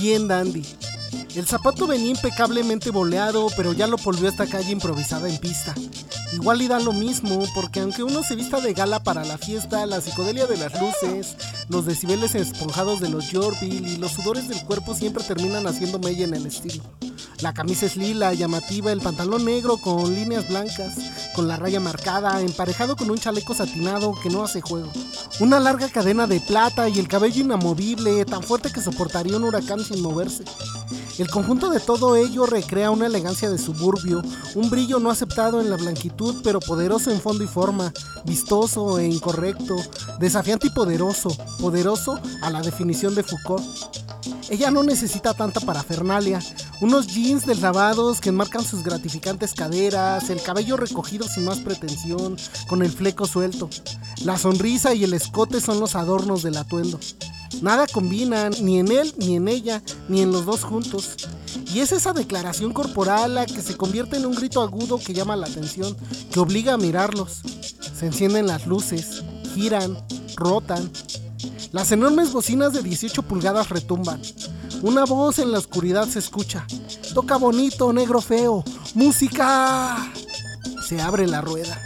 bien dandy. El zapato venía impecablemente boleado, pero ya lo volvió esta calle improvisada en pista. Igual y da lo mismo, porque aunque uno se vista de gala para la fiesta, la psicodelia de las luces, los decibeles esponjados de los Yorville y los sudores del cuerpo siempre terminan haciendo mella en el estilo. La camisa es lila, llamativa, el pantalón negro con líneas blancas, con la raya marcada, emparejado con un chaleco satinado que no hace juego. Una larga cadena de plata y el cabello inamovible, tan fuerte que soportaría un huracán sin moverse. El conjunto de todo ello recrea una elegancia de suburbio, un brillo no aceptado en la blanquitud, pero poderoso en fondo y forma, vistoso e incorrecto, desafiante y poderoso, poderoso a la definición de Foucault. Ella no necesita tanta parafernalia, unos jeans deslavados que enmarcan sus gratificantes caderas, el cabello recogido sin más pretensión, con el fleco suelto. La sonrisa y el escote son los adornos del atuendo. Nada combinan, ni en él, ni en ella, ni en los dos juntos. Y es esa declaración corporal la que se convierte en un grito agudo que llama la atención, que obliga a mirarlos. Se encienden las luces, giran, rotan. Las enormes bocinas de 18 pulgadas retumban. Una voz en la oscuridad se escucha. Toca bonito, negro feo. ¡Música! Se abre la rueda.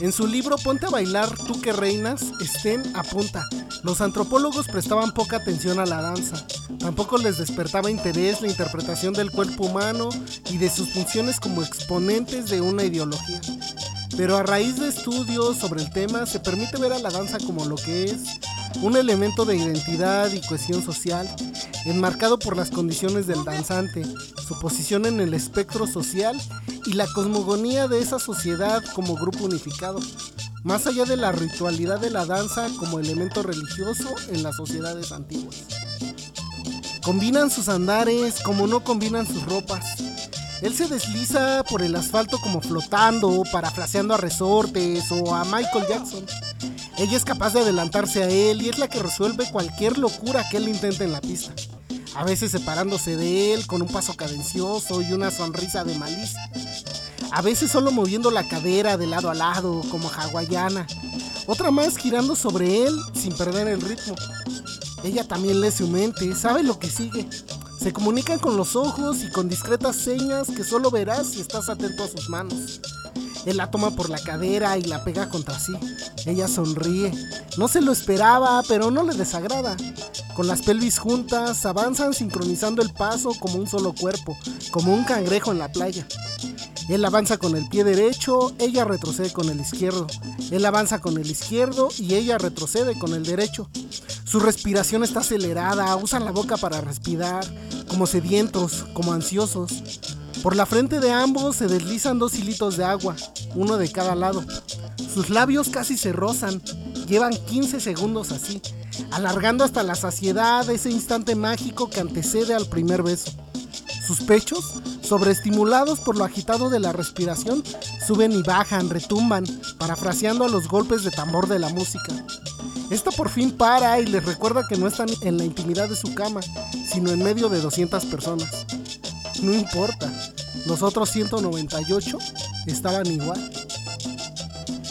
En su libro Ponte a bailar, tú que reinas, Estén apunta. Los antropólogos prestaban poca atención a la danza. Tampoco les despertaba interés la interpretación del cuerpo humano y de sus funciones como exponentes de una ideología. Pero a raíz de estudios sobre el tema se permite ver a la danza como lo que es, un elemento de identidad y cohesión social, enmarcado por las condiciones del danzante, su posición en el espectro social y la cosmogonía de esa sociedad como grupo unificado, más allá de la ritualidad de la danza como elemento religioso en las sociedades antiguas. Combinan sus andares como no combinan sus ropas. Él se desliza por el asfalto como flotando, parafraseando a resortes o a Michael Jackson. Ella es capaz de adelantarse a él y es la que resuelve cualquier locura que él intente en la pista. A veces separándose de él con un paso cadencioso y una sonrisa de malicia. A veces solo moviendo la cadera de lado a lado como hawaiana. Otra más girando sobre él sin perder el ritmo. Ella también lee su mente, sabe lo que sigue. Se comunican con los ojos y con discretas señas que solo verás si estás atento a sus manos. Él la toma por la cadera y la pega contra sí. Ella sonríe. No se lo esperaba, pero no le desagrada. Con las pelvis juntas, avanzan sincronizando el paso como un solo cuerpo, como un cangrejo en la playa. Él avanza con el pie derecho, ella retrocede con el izquierdo. Él avanza con el izquierdo y ella retrocede con el derecho. Su respiración está acelerada, usan la boca para respirar, como sedientos, como ansiosos. Por la frente de ambos se deslizan dos hilitos de agua, uno de cada lado. Sus labios casi se rozan, llevan 15 segundos así, alargando hasta la saciedad ese instante mágico que antecede al primer beso. Sus pechos, sobreestimulados por lo agitado de la respiración, suben y bajan, retumban, parafraseando a los golpes de tambor de la música. Esta por fin para y les recuerda que no están en la intimidad de su cama, sino en medio de 200 personas. No importa, los otros 198 estaban igual.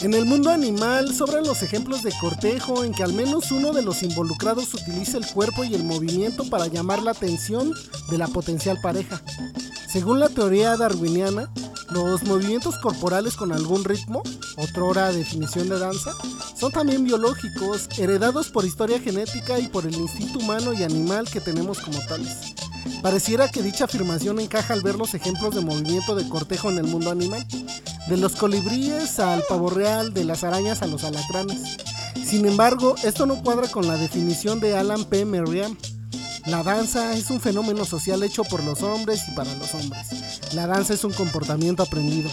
En el mundo animal sobran los ejemplos de cortejo en que al menos uno de los involucrados utiliza el cuerpo y el movimiento para llamar la atención de la potencial pareja. Según la teoría darwiniana, los movimientos corporales con algún ritmo, otrora definición de danza, son también biológicos, heredados por historia genética y por el instinto humano y animal que tenemos como tales. Pareciera que dicha afirmación encaja al ver los ejemplos de movimiento de cortejo en el mundo animal, de los colibríes al pavo real, de las arañas a los alacranes. Sin embargo, esto no cuadra con la definición de Alan P. Merriam. La danza es un fenómeno social hecho por los hombres y para los hombres. La danza es un comportamiento aprendido.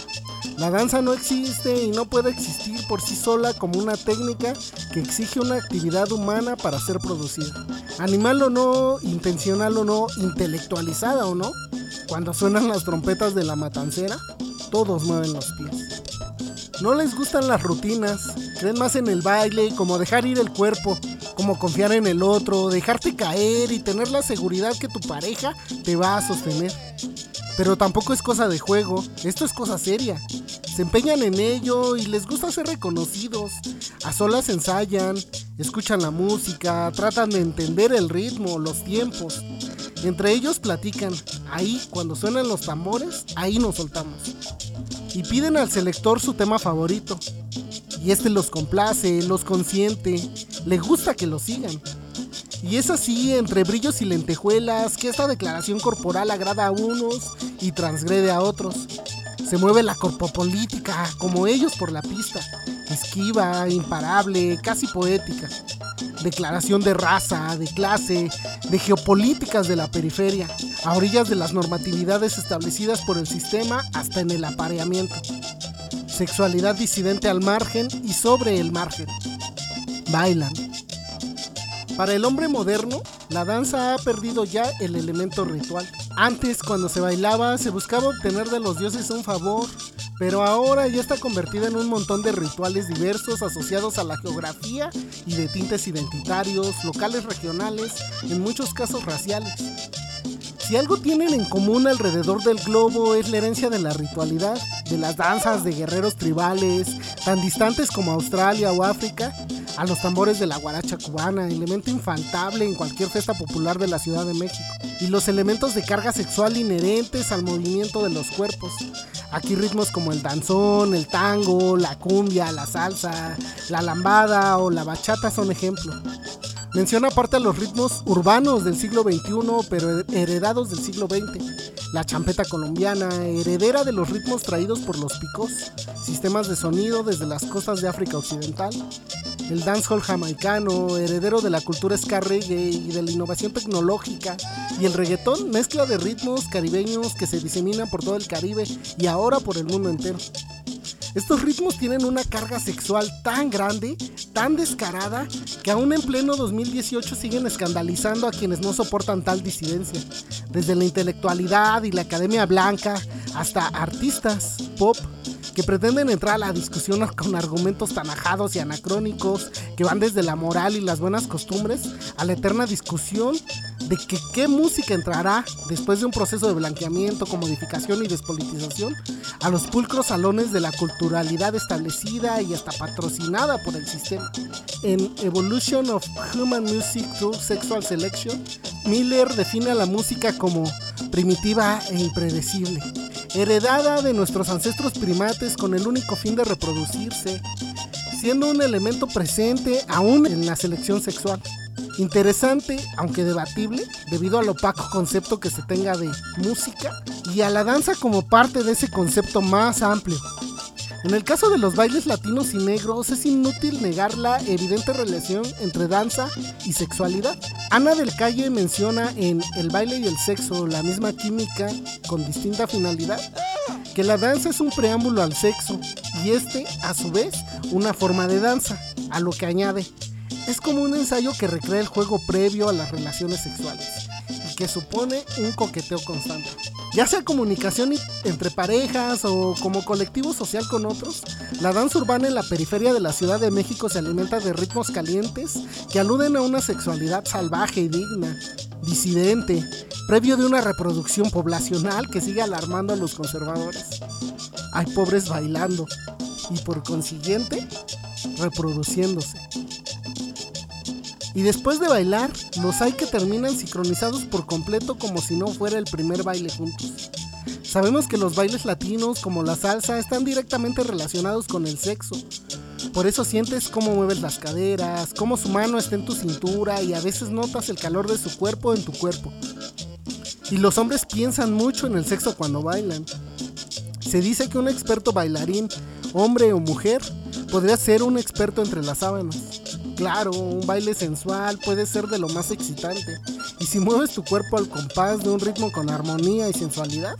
La danza no existe y no puede existir por sí sola como una técnica que exige una actividad humana para ser producida. Animal o no, intencional o no, intelectualizada o no, cuando suenan las trompetas de la matancera, todos mueven los pies. No les gustan las rutinas, creen más en el baile, como dejar ir el cuerpo, como confiar en el otro, dejarte caer y tener la seguridad que tu pareja te va a sostener. Pero tampoco es cosa de juego, esto es cosa seria. Se empeñan en ello y les gusta ser reconocidos. A solas ensayan, Escuchan la música, tratan de entender el ritmo, los tiempos. Entre ellos platican, ahí cuando suenan los tambores, ahí nos soltamos. Y piden al selector su tema favorito. Y este los complace, los consiente, le gusta que lo sigan. Y es así, entre brillos y lentejuelas, que esta declaración corporal agrada a unos y transgrede a otros. Se mueve la corpopolítica, como ellos por la pista, esquiva, imparable, casi poética. Declaración de raza, de clase, de geopolíticas de la periferia, a orillas de las normatividades establecidas por el sistema hasta en el apareamiento. Sexualidad disidente al margen y sobre el margen. Bailan, para el hombre moderno, la danza ha perdido ya el elemento ritual. Antes, cuando se bailaba, se buscaba obtener de los dioses un favor, pero ahora ya está convertida en un montón de rituales diversos asociados a la geografía y de tintes identitarios, locales regionales, en muchos casos raciales. Si algo tienen en común alrededor del globo es la herencia de la ritualidad, de las danzas de guerreros tribales, tan distantes como Australia o África, a los tambores de la guaracha cubana, elemento infaltable en cualquier fiesta popular de la Ciudad de México, y los elementos de carga sexual inherentes al movimiento de los cuerpos. Aquí ritmos como el danzón, el tango, la cumbia, la salsa, la lambada o la bachata son ejemplos. Menciona aparte a los ritmos urbanos del siglo XXI, pero heredados del siglo XX. La champeta colombiana, heredera de los ritmos traídos por los picos, sistemas de sonido desde las costas de África Occidental el dancehall jamaicano, heredero de la cultura ska y de la innovación tecnológica, y el reggaetón, mezcla de ritmos caribeños que se diseminan por todo el Caribe y ahora por el mundo entero. Estos ritmos tienen una carga sexual tan grande, tan descarada, que aún en pleno 2018 siguen escandalizando a quienes no soportan tal disidencia. Desde la intelectualidad y la academia blanca hasta artistas, pop, que pretenden entrar a la discusión con argumentos tan ajados y anacrónicos que van desde la moral y las buenas costumbres a la eterna discusión de que qué música entrará después de un proceso de blanqueamiento, modificación y despolitización a los pulcros salones de la culturalidad establecida y hasta patrocinada por el sistema. En Evolution of Human Music Through Sexual Selection, Miller define a la música como primitiva e impredecible heredada de nuestros ancestros primates con el único fin de reproducirse, siendo un elemento presente aún en la selección sexual. Interesante, aunque debatible, debido al opaco concepto que se tenga de música y a la danza como parte de ese concepto más amplio, en el caso de los bailes latinos y negros es inútil negar la evidente relación entre danza y sexualidad. Ana del Calle menciona en El baile y el sexo la misma química con distinta finalidad, que la danza es un preámbulo al sexo y este a su vez una forma de danza, a lo que añade, es como un ensayo que recrea el juego previo a las relaciones sexuales y que supone un coqueteo constante ya sea comunicación entre parejas o como colectivo social con otros, la danza urbana en la periferia de la Ciudad de México se alimenta de ritmos calientes que aluden a una sexualidad salvaje y digna, disidente, previo de una reproducción poblacional que sigue alarmando a los conservadores. Hay pobres bailando y por consiguiente reproduciéndose. Y después de bailar, los hay que terminan sincronizados por completo como si no fuera el primer baile juntos. Sabemos que los bailes latinos como la salsa están directamente relacionados con el sexo. Por eso sientes cómo mueves las caderas, cómo su mano está en tu cintura y a veces notas el calor de su cuerpo en tu cuerpo. Y los hombres piensan mucho en el sexo cuando bailan. Se dice que un experto bailarín, hombre o mujer, podría ser un experto entre las sábanas. Claro, un baile sensual puede ser de lo más excitante. Y si mueves tu cuerpo al compás de un ritmo con armonía y sensualidad,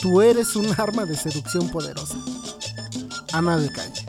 tú eres un arma de seducción poderosa. Ana de Calle.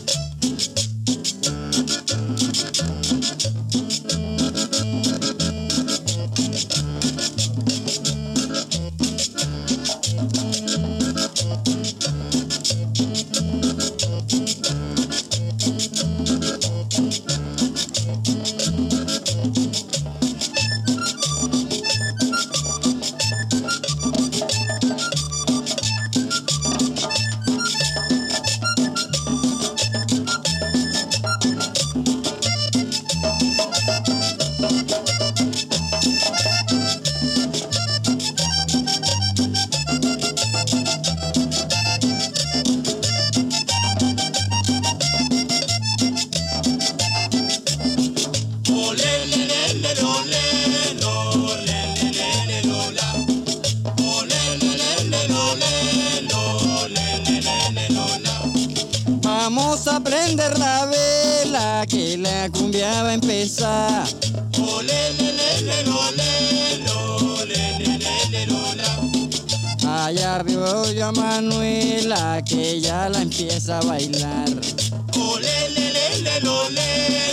you la cumbia va a empezar. Allá arriba a Manuela que ya la empieza a bailar. Olé, le, le, le.